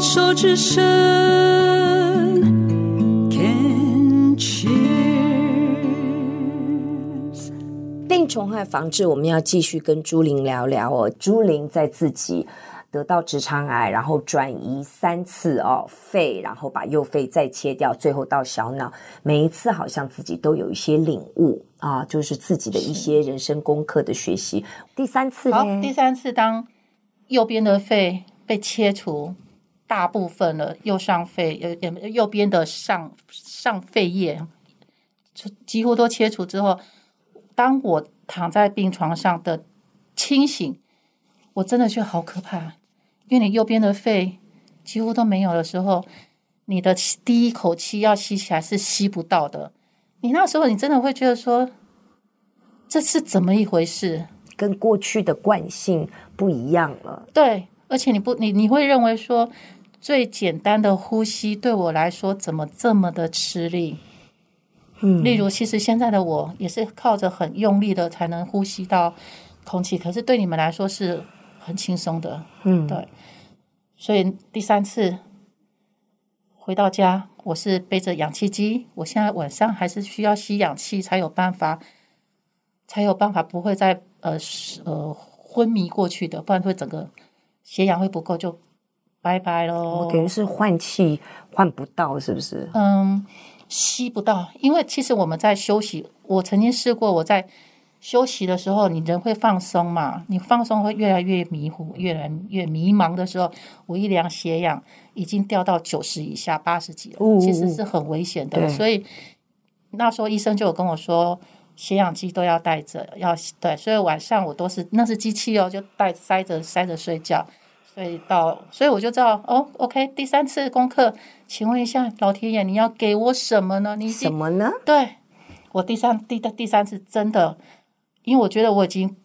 手之声，Can cheers。病虫害防治，我们要继续跟朱玲聊聊哦。朱玲在自己得到直肠癌，然后转移三次哦，肺，然后把右肺再切掉，最后到小脑，每一次好像自己都有一些领悟啊，就是自己的一些人生功课的学习。第三次，好，第三次当右边的肺被切除大部分的，右上肺右右边的上上肺叶几乎都切除之后，当我躺在病床上的清醒，我真的觉得好可怕。因为你右边的肺几乎都没有的时候，你的第一口气要吸起来是吸不到的。你那时候你真的会觉得说，这是怎么一回事？跟过去的惯性不一样了。对，而且你不你你会认为说，最简单的呼吸对我来说怎么这么的吃力？嗯，例如其实现在的我也是靠着很用力的才能呼吸到空气，可是对你们来说是很轻松的。嗯，对。所以第三次回到家，我是背着氧气机。我现在晚上还是需要吸氧气，才有办法，才有办法不会再呃呃昏迷过去的，不然会整个血氧会不够，就拜拜喽。等于是换气换不到，是不是？嗯，吸不到，因为其实我们在休息。我曾经试过，我在。休息的时候，你人会放松嘛？你放松会越来越迷糊，越来越迷茫的时候，我一量血氧已经掉到九十以下，八十几了，哦，其实是很危险的。所以那时候医生就有跟我说，血氧机都要带着，要对。所以晚上我都是那是机器哦，就带塞着塞着睡觉。所以到，所以我就知道哦，OK，第三次功课，请问一下老天爷，你要给我什么呢？你什么呢？对，我第三第第三次真的。因为我觉得我已经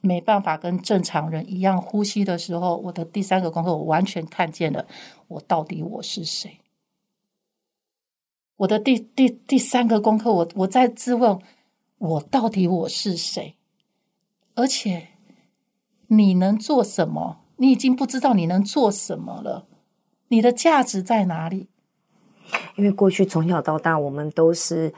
没办法跟正常人一样呼吸的时候，我的第三个功课，我完全看见了我到底我是谁。我的第第第三个功课，我我在质问我到底我是谁，而且你能做什么？你已经不知道你能做什么了，你的价值在哪里？因为过去从小到大，我们都是。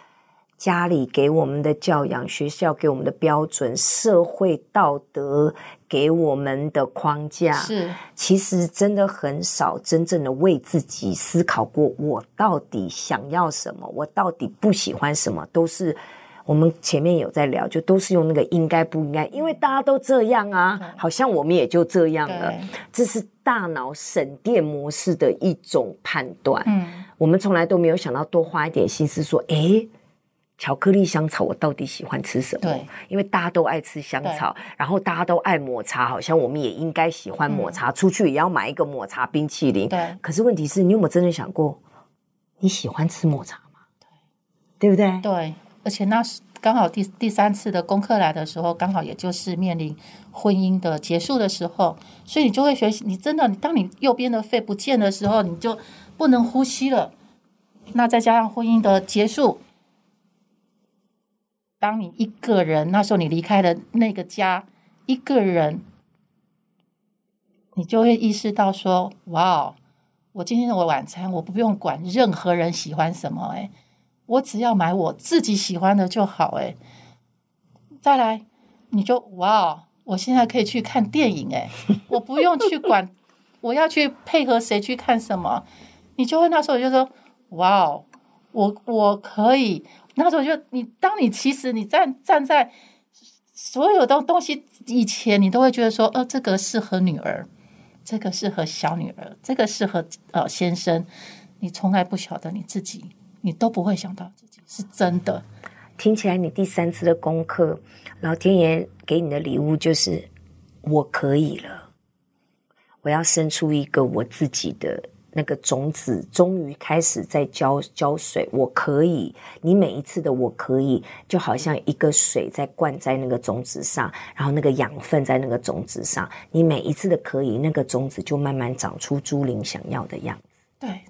家里给我们的教养，学校给我们的标准，社会道德给我们的框架，是其实真的很少真正的为自己思考过，我到底想要什么，我到底不喜欢什么，都是我们前面有在聊，就都是用那个应该不应该，因为大家都这样啊，好像我们也就这样了，这是大脑省电模式的一种判断。嗯，我们从来都没有想到多花一点心思说，诶。巧克力香草，我到底喜欢吃什么？对，因为大家都爱吃香草，然后大家都爱抹茶，好像我们也应该喜欢抹茶，嗯、出去也要买一个抹茶冰淇淋。对，可是问题是你有没有真的想过，你喜欢吃抹茶吗？对，对不对？对，而且那是刚好第第三次的功课来的时候，刚好也就是面临婚姻的结束的时候，所以你就会学习，你真的，当你右边的肺不见的时候，你就不能呼吸了。那再加上婚姻的结束。当你一个人，那时候你离开了那个家，一个人，你就会意识到说：“哇哦，我今天的晚餐，我不用管任何人喜欢什么，哎，我只要买我自己喜欢的就好，哎。再来，你就哇，我现在可以去看电影，哎，我不用去管我要去配合谁去看什么，你就会那时候就说：哇，我我可以。”那时候就你，当你其实你站站在所有的东西以前，你都会觉得说，呃，这个适合女儿，这个适合小女儿，这个适合呃先生。你从来不晓得你自己，你都不会想到自己是真的。听起来你第三次的功课，老天爷给你的礼物就是我可以了，我要生出一个我自己的。那个种子终于开始在浇浇水，我可以。你每一次的我可以，就好像一个水在灌在那个种子上，然后那个养分在那个种子上。你每一次的可以，那个种子就慢慢长出朱玲想要的样子。对，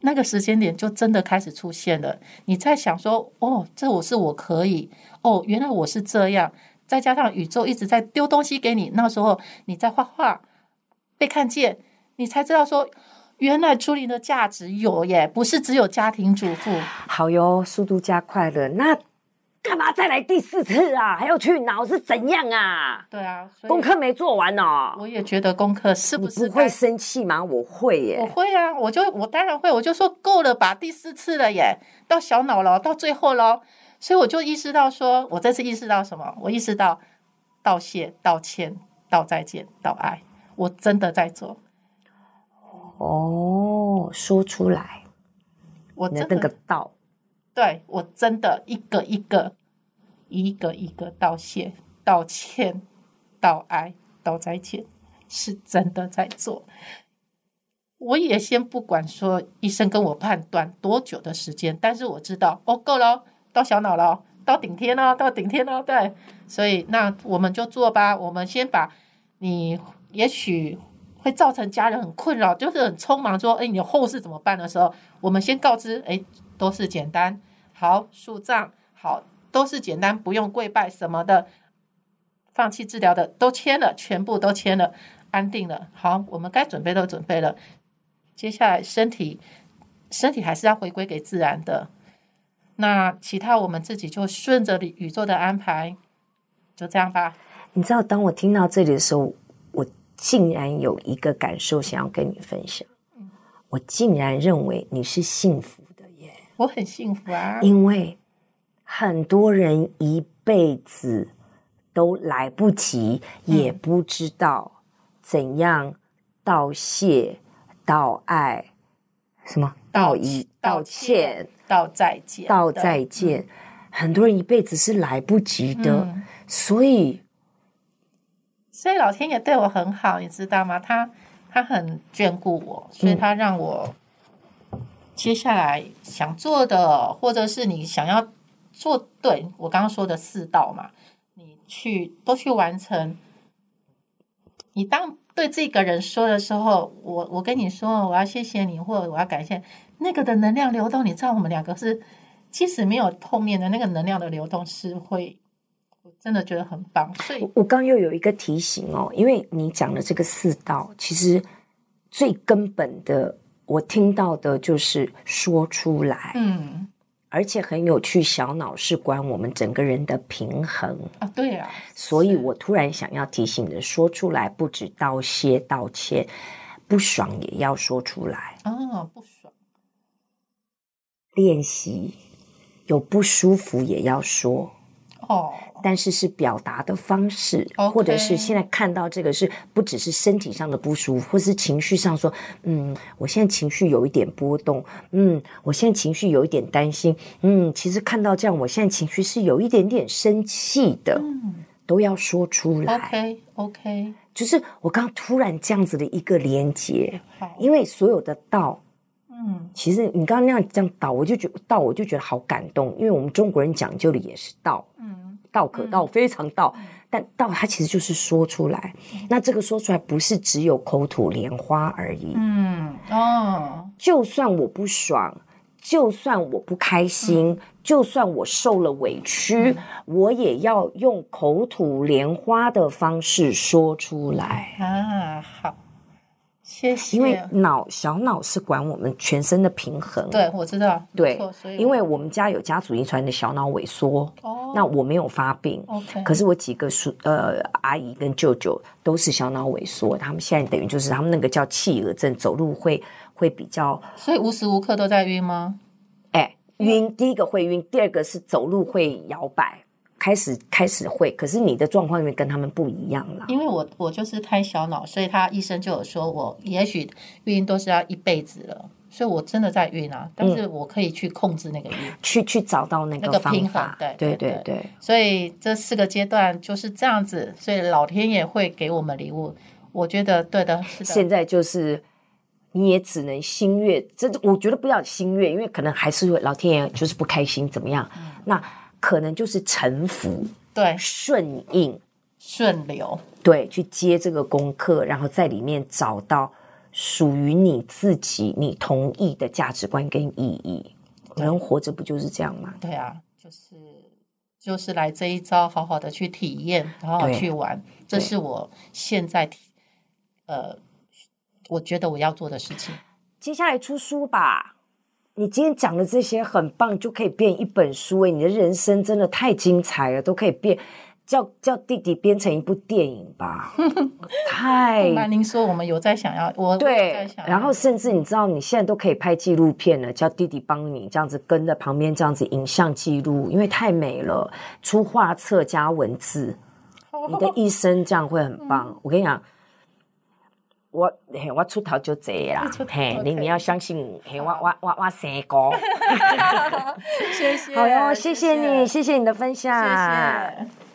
那个时间点就真的开始出现了。你在想说，哦，这我是我可以，哦，原来我是这样。再加上宇宙一直在丢东西给你，那时候你在画画被看见，你才知道说。原来朱玲的价值有耶，不是只有家庭主妇。好哟，速度加快了，那干嘛再来第四次啊？还要去脑是怎样啊？对啊，功课没做完哦。我也觉得功课是不是不会生气吗？我会耶，我会啊，我就我当然会，我就说够了吧，第四次了耶，到小脑了，到最后喽。所以我就意识到说，我这次意识到什么？我意识到道谢、道歉、道再见、道爱，我真的在做。哦，说出来，我真的那个道，对，我真的一个一个、一个一个道谢、道歉、道爱、道再见，是真的在做。我也先不管说医生跟我判断多久的时间，但是我知道哦，够了。到小脑了，到顶天了，到顶天了，对，所以那我们就做吧。我们先把你也许会造成家人很困扰，就是很匆忙说，哎，你的后事怎么办的时候，我们先告知，哎，都是简单，好，树葬，好，都是简单，不用跪拜什么的，放弃治疗的都签了，全部都签了，安定了。好，我们该准备都准备了，接下来身体身体还是要回归给自然的。那其他我们自己就顺着宇宙的安排，就这样吧。你知道，当我听到这里的时候，我竟然有一个感受想要跟你分享。我竟然认为你是幸福的耶！我很幸福啊，因为很多人一辈子都来不及，也不知道怎样道谢、道爱，什么道一、道歉。道再见，道再见。嗯、很多人一辈子是来不及的，嗯、所以，所以老天爷对我很好，你知道吗？他他很眷顾我，所以他让我接下来想做的，嗯、或者是你想要做，对我刚刚说的四道嘛，你去都去完成。你当对这个人说的时候，我我跟你说，我要谢谢你，或者我要感谢。那个的能量流动，你知道，我们两个是即使没有碰面的那个能量的流动是会，我真的觉得很棒。所以，我刚又有一个提醒哦，因为你讲的这个四道，其实最根本的，我听到的就是说出来。嗯，而且很有趣，小脑是管我们整个人的平衡啊。对啊，所以我突然想要提醒的，说出来不止道谢道歉，不爽也要说出来。啊，不爽。练习有不舒服也要说哦，但是是表达的方式.或者是现在看到这个是不只是身体上的不舒服，或是情绪上说，嗯，我现在情绪有一点波动，嗯，我现在情绪有一点担心，嗯，其实看到这样，我现在情绪是有一点点生气的，嗯，都要说出来。OK OK，就是我刚刚突然这样子的一个连接，好，因为所有的道。嗯，其实你刚刚那样这样道，我就觉道，我就觉得好感动，因为我们中国人讲究的也是道，嗯，道可道，非常道，嗯、但道它其实就是说出来，嗯、那这个说出来不是只有口吐莲花而已，嗯，哦，就算我不爽，就算我不开心，嗯、就算我受了委屈，嗯、我也要用口吐莲花的方式说出来。啊，好。谢谢。因为脑小脑是管我们全身的平衡。对，我知道。对，因为我们家有家族遗传的小脑萎缩。哦。那我没有发病。OK。可是我几个叔呃阿姨跟舅舅都是小脑萎缩，他们现在等于就是他们那个叫气儿症，走路会会比较。所以无时无刻都在晕吗？哎，晕。第一个会晕，第二个是走路会摇摆。开始开始会，可是你的状况因为跟他们不一样了。因为我我就是开小脑，所以他医生就有说我也许晕都是要一辈子了，所以我真的在晕啊，但是我可以去控制那个晕，嗯、去去找到那个那个平衡。对对对对，对，所以这四个阶段就是这样子，所以老天爷会给我们礼物。我觉得对的，是的。现在就是你也只能心悦，这我觉得不要心悦，因为可能还是会老天爷就是不开心，怎么样？嗯、那。可能就是臣服，对，顺应、顺流，对，去接这个功课，然后在里面找到属于你自己、你同意的价值观跟意义。人活着不就是这样吗？对啊，就是就是来这一招，好好的去体验，好好去玩，对这是我现在，呃，我觉得我要做的事情。接下来出书吧。你今天讲的这些很棒，就可以变一本书哎！你的人生真的太精彩了，都可以变，叫叫弟弟编成一部电影吧。太，那您说我们有在想要我对，然后甚至你知道你现在都可以拍纪录片了，叫弟弟帮你这样子跟在旁边这样子影像记录，因为太美了，出画册加文字，你的 一生这样会很棒。嗯、我跟你讲。我嘿，我出头就这啦，嘿，你你要相信，嘿，我我我我三哥，谢谢，好哟，谢谢你，谢谢你的分享，谢谢。